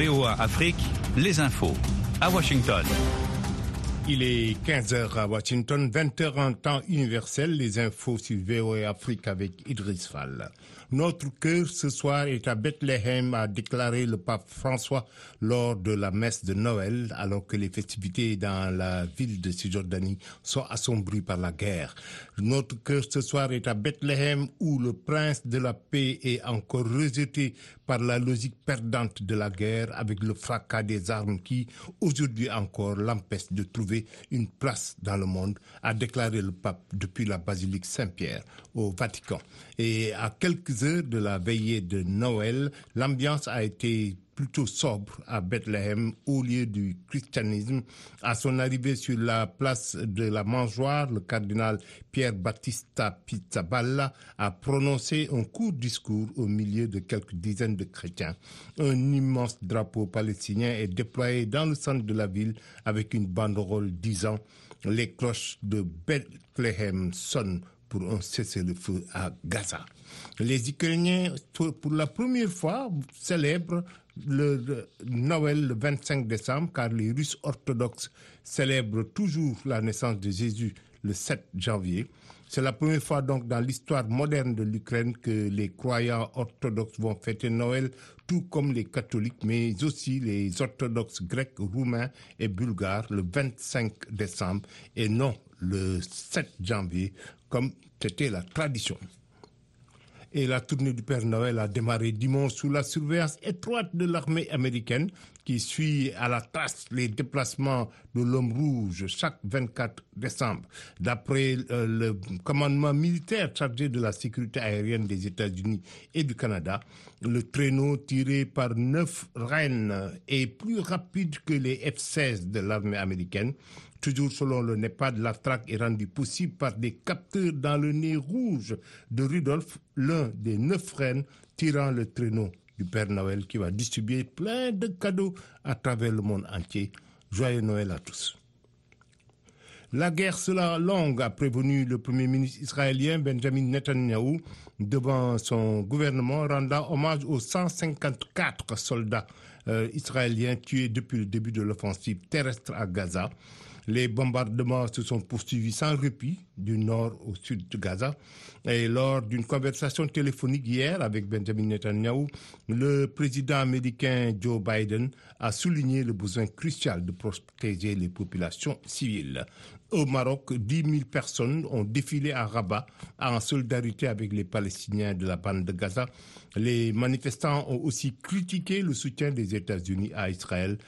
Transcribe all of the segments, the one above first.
VOA Afrique, les infos. À Washington. Il est 15h à Washington, 20h en temps universel. Les infos sur VOA Afrique avec Idriss Fall. Notre cœur ce soir est à Bethléem, a déclaré le pape François lors de la messe de Noël, alors que les festivités dans la ville de Cisjordanie sont assombries par la guerre. Notre cœur ce soir est à Bethléem, où le prince de la paix est encore rejeté par la logique perdante de la guerre, avec le fracas des armes qui, aujourd'hui encore, l'empêche de trouver une place dans le monde, a déclaré le pape depuis la basilique Saint-Pierre au Vatican. Et à quelques de la veillée de Noël, l'ambiance a été plutôt sobre à Bethléem au lieu du christianisme. À son arrivée sur la place de la mangeoire, le cardinal Pierre Battista Pizzaballa a prononcé un court discours au milieu de quelques dizaines de chrétiens. Un immense drapeau palestinien est déployé dans le centre de la ville avec une banderole disant les cloches de Bethléem sonnent pour un cessez-le-feu à Gaza. Les Ukrainiens, pour la première fois, célèbrent le Noël le 25 décembre, car les Russes orthodoxes célèbrent toujours la naissance de Jésus le 7 janvier. C'est la première fois donc dans l'histoire moderne de l'Ukraine que les croyants orthodoxes vont fêter Noël, tout comme les catholiques, mais aussi les orthodoxes grecs, roumains et bulgares le 25 décembre et non le 7 janvier, comme c'était la tradition. Et la tournée du Père Noël a démarré dimanche sous la surveillance étroite de l'armée américaine qui suit à la trace les déplacements de l'homme rouge chaque 24 décembre. D'après euh, le commandement militaire chargé de la sécurité aérienne des États-Unis et du Canada, le traîneau tiré par neuf rennes est plus rapide que les F-16 de l'armée américaine. Toujours selon le NEPAD, la traque est rendue possible par des capteurs dans le nez rouge de Rudolf, l'un des neuf rennes tirant le traîneau du Père Noël qui va distribuer plein de cadeaux à travers le monde entier. Joyeux Noël à tous. La guerre sera longue, a prévenu le Premier ministre israélien Benjamin Netanyahu devant son gouvernement, rendant hommage aux 154 soldats euh, israéliens tués depuis le début de l'offensive terrestre à Gaza. Les bombardements se sont poursuivis sans répit du nord au sud de Gaza. Et lors d'une conversation téléphonique hier avec Benjamin Netanyahu, le président américain Joe Biden a souligné le besoin crucial de protéger les populations civiles. Au Maroc, 10 000 personnes ont défilé à Rabat en solidarité avec les Palestiniens de la bande de Gaza. Les manifestants ont aussi critiqué le soutien des États-Unis à Israël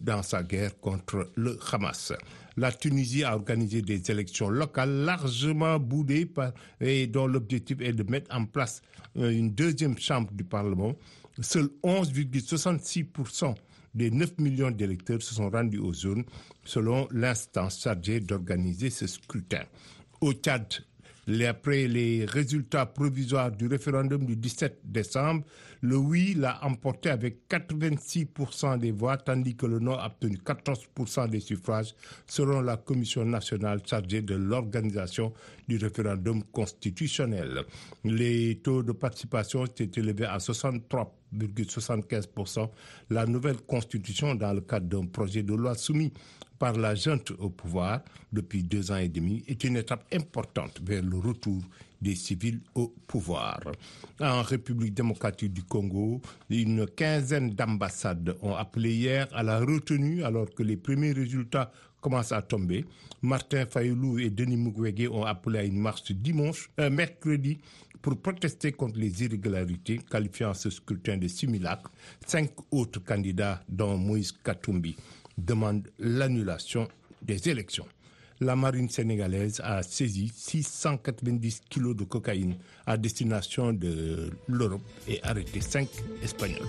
dans sa guerre contre le Hamas. La Tunisie a organisé des élections locales largement boudées et dont l'objectif est de mettre en place une deuxième chambre du Parlement. Seuls 11,66% des 9 millions d'électeurs se sont rendus aux zones, selon l'instance chargée d'organiser ce scrutin. Au Tchad, après les résultats provisoires du référendum du 17 décembre, le oui l'a emporté avec 86% des voix, tandis que le non a obtenu 14% des suffrages, selon la Commission nationale chargée de l'organisation du référendum constitutionnel. Les taux de participation étaient élevés à 63,75%. La nouvelle constitution, dans le cadre d'un projet de loi soumis par la junte au pouvoir depuis deux ans et demi est une étape importante vers le retour des civils au pouvoir. En République démocratique du Congo, une quinzaine d'ambassades ont appelé hier à la retenue alors que les premiers résultats commencent à tomber. Martin Fayoulou et Denis Mukwege ont appelé à une marche dimanche, euh, mercredi, pour protester contre les irrégularités, qualifiant ce scrutin de simulacre. Cinq autres candidats, dont Moïse Katumbi, demande l'annulation des élections. La marine sénégalaise a saisi 690 kilos de cocaïne à destination de l'Europe et arrêté cinq Espagnols.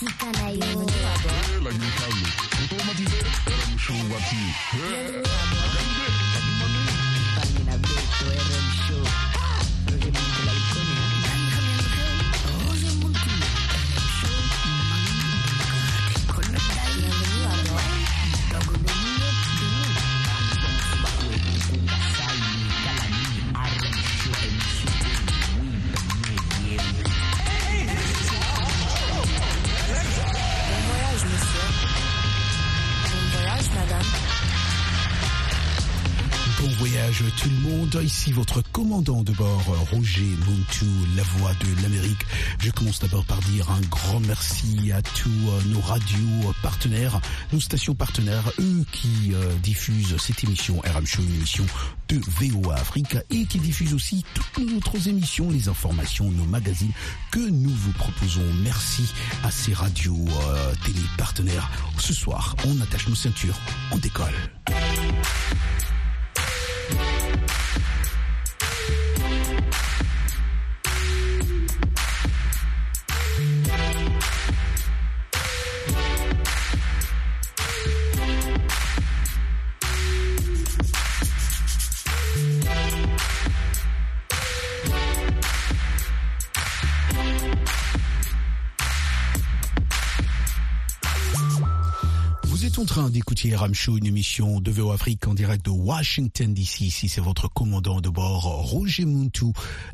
Tout Ici votre commandant de bord, Roger Muntu, la voix de l'Amérique. Je commence d'abord par dire un grand merci à tous nos radios partenaires, nos stations partenaires, eux qui euh, diffusent cette émission RM Show, une émission de VOA Afrique et qui diffusent aussi toutes nos autres émissions, les informations, nos magazines que nous vous proposons. Merci à ces radios euh, télé partenaires. Ce soir, on attache nos ceintures, on décolle. Train d'écouter Ram Show, une émission de VO Afrique en direct de Washington DC. Ici, c'est votre commandant de bord, Roger Muntu,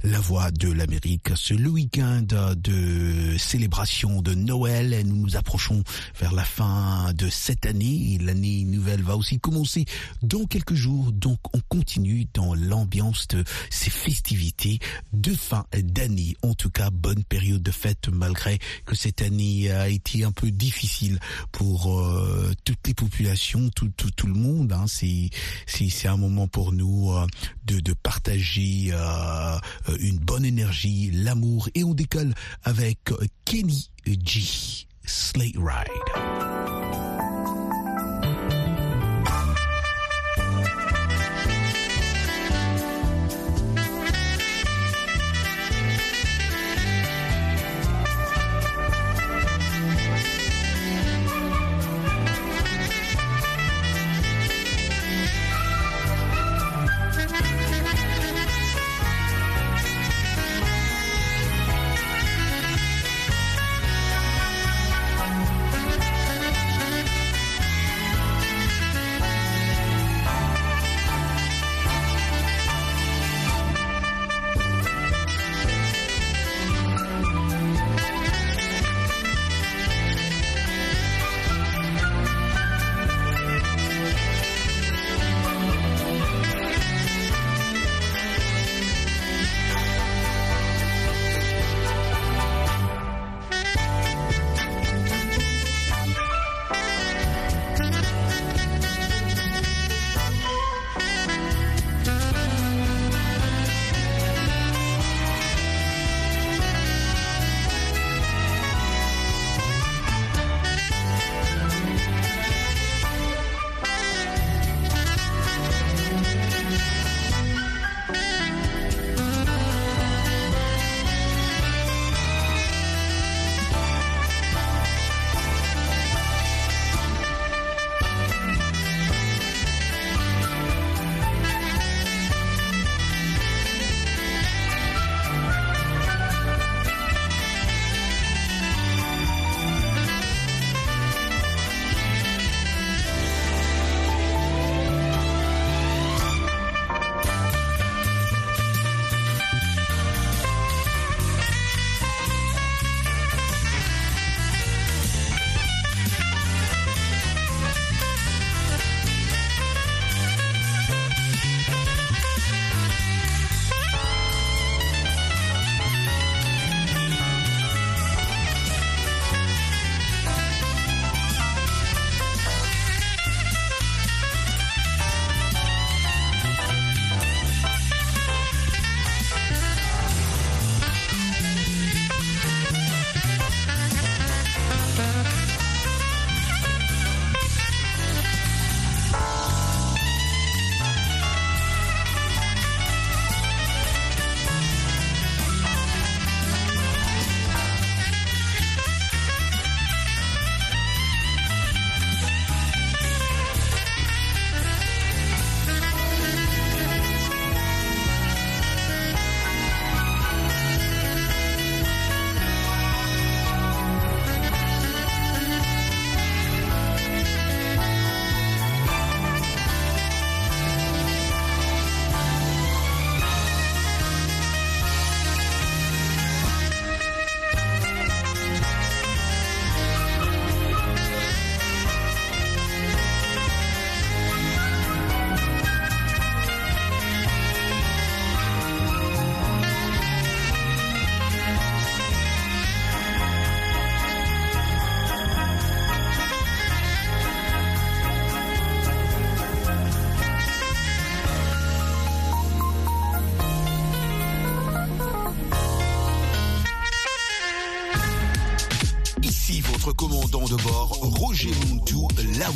la voix de l'Amérique. C'est le week-end de célébration de Noël et nous nous approchons vers la fin de cette année. L'année nouvelle va aussi commencer dans quelques jours. Donc, on continue dans l'ambiance de ces festivités de fin d'année. En tout cas, bonne période de fête malgré que cette année a été un peu difficile pour euh, toutes les populations, tout, tout, tout le monde. Hein, c'est, c'est, un moment pour nous euh, de, de partager euh, une bonne énergie, l'amour. Et on décolle avec Kenny G. Slate Ride.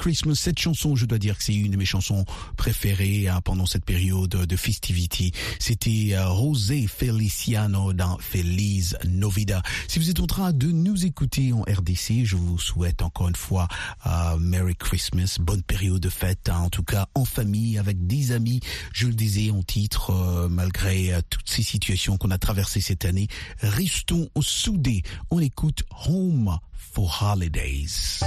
Christmas, cette chanson, je dois dire que c'est une de mes chansons préférées hein, pendant cette période de festivity. C'était euh, José Feliciano dans Feliz Novida. Si vous êtes en train de nous écouter en RDC, je vous souhaite encore une fois euh, Merry Christmas, bonne période de fête, hein, en tout cas en famille, avec des amis. Je le disais en titre, euh, malgré euh, toutes ces situations qu'on a traversées cette année, restons soudés. On écoute Home for Holidays.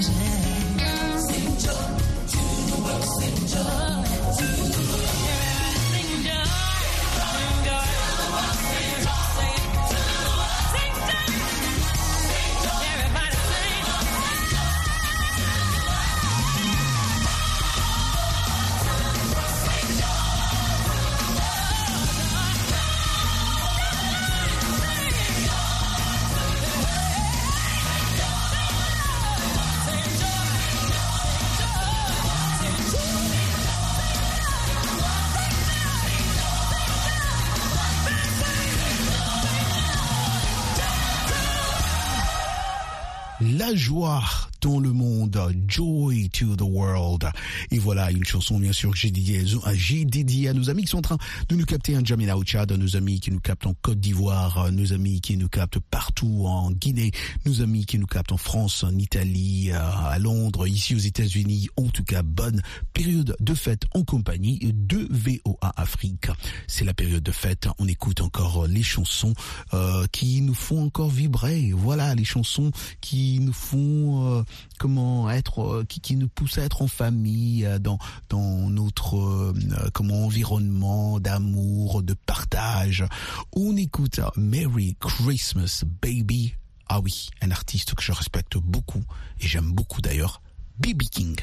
Sing joy to the world, sing joy to the. Joie dans le monde. Joy to the world. Et voilà une chanson bien sûr que j'ai dédiée, j'ai dédiée à nos amis qui sont en train de nous capter en Jamina au Tchad, nos amis qui nous captent en Côte d'Ivoire, nos amis qui nous captent partout en Guinée, nos amis qui nous captent en France, en Italie, euh, à Londres, ici aux États-Unis. En tout cas, bonne période de fête en compagnie de VOA Afrique. C'est la période de fête. On écoute encore les chansons euh, qui nous font encore vibrer. Voilà, les chansons qui nous font euh, comment être, euh, qui, qui nous poussent à être en famille, euh, dans dans notre euh, comment environnement d'amour, de partage. On écoute Merry Christmas Baby. Ah oui, un artiste que je respecte beaucoup et j'aime beaucoup d'ailleurs, B.B. King.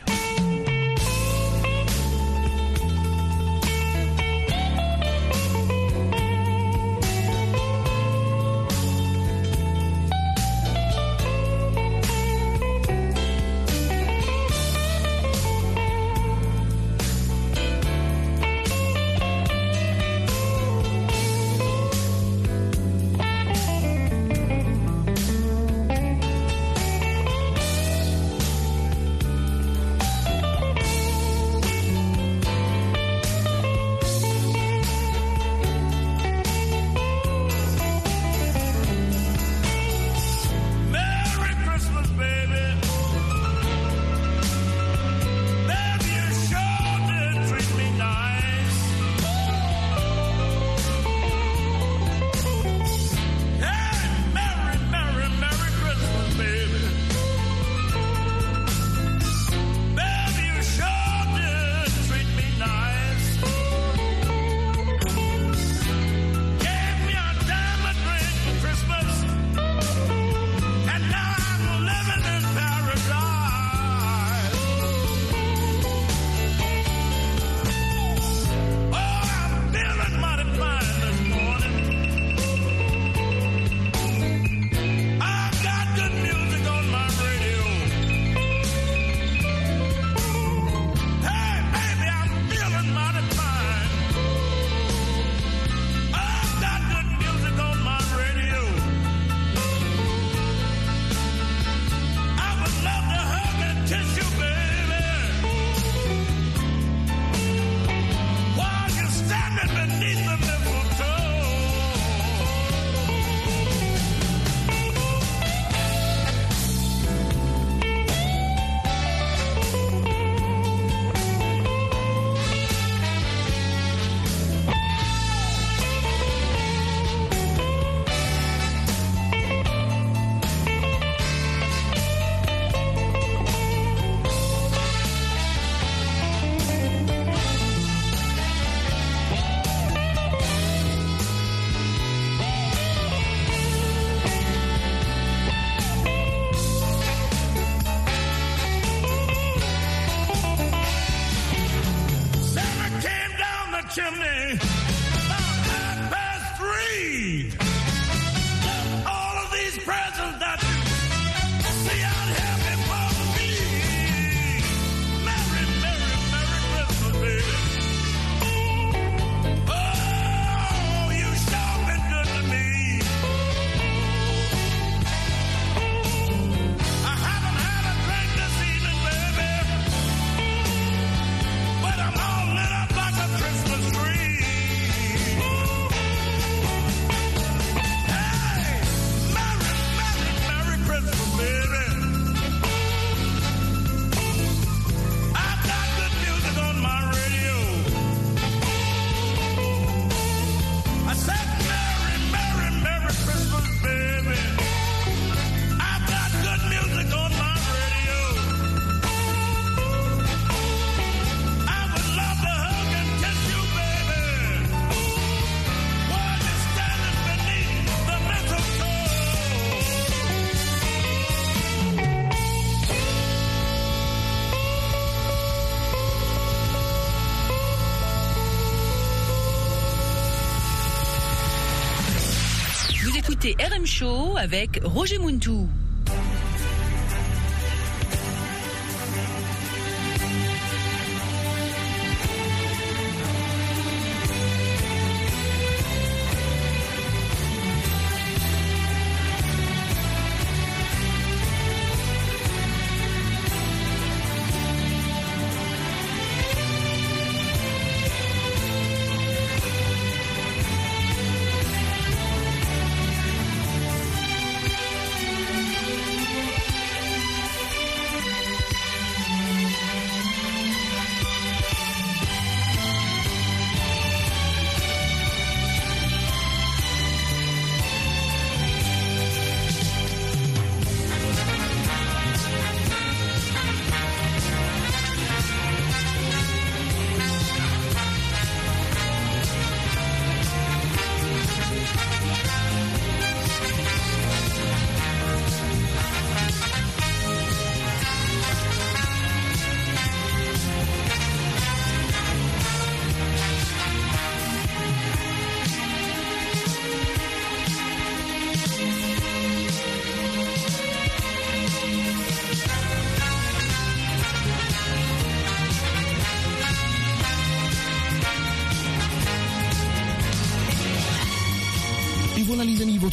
Écoutez RM Show avec Roger Muntou.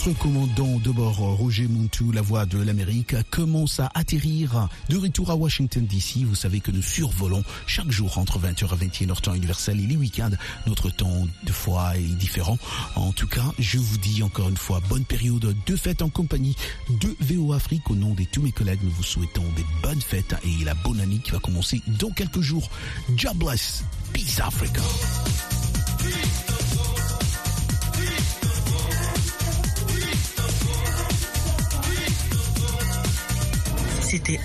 Votre commandant de bord, Roger Muntu, la voix de l'Amérique, commence à atterrir de retour à Washington DC. Vous savez que nous survolons chaque jour entre 20h et 21h temps universel et les week-ends. Notre temps de fois est différent. En tout cas, je vous dis encore une fois, bonne période de fête en compagnie de VO Afrique. Au nom de tous mes collègues, nous vous souhaitons des bonnes fêtes et la bonne année qui va commencer dans quelques jours. God bless. Peace Africa. C'était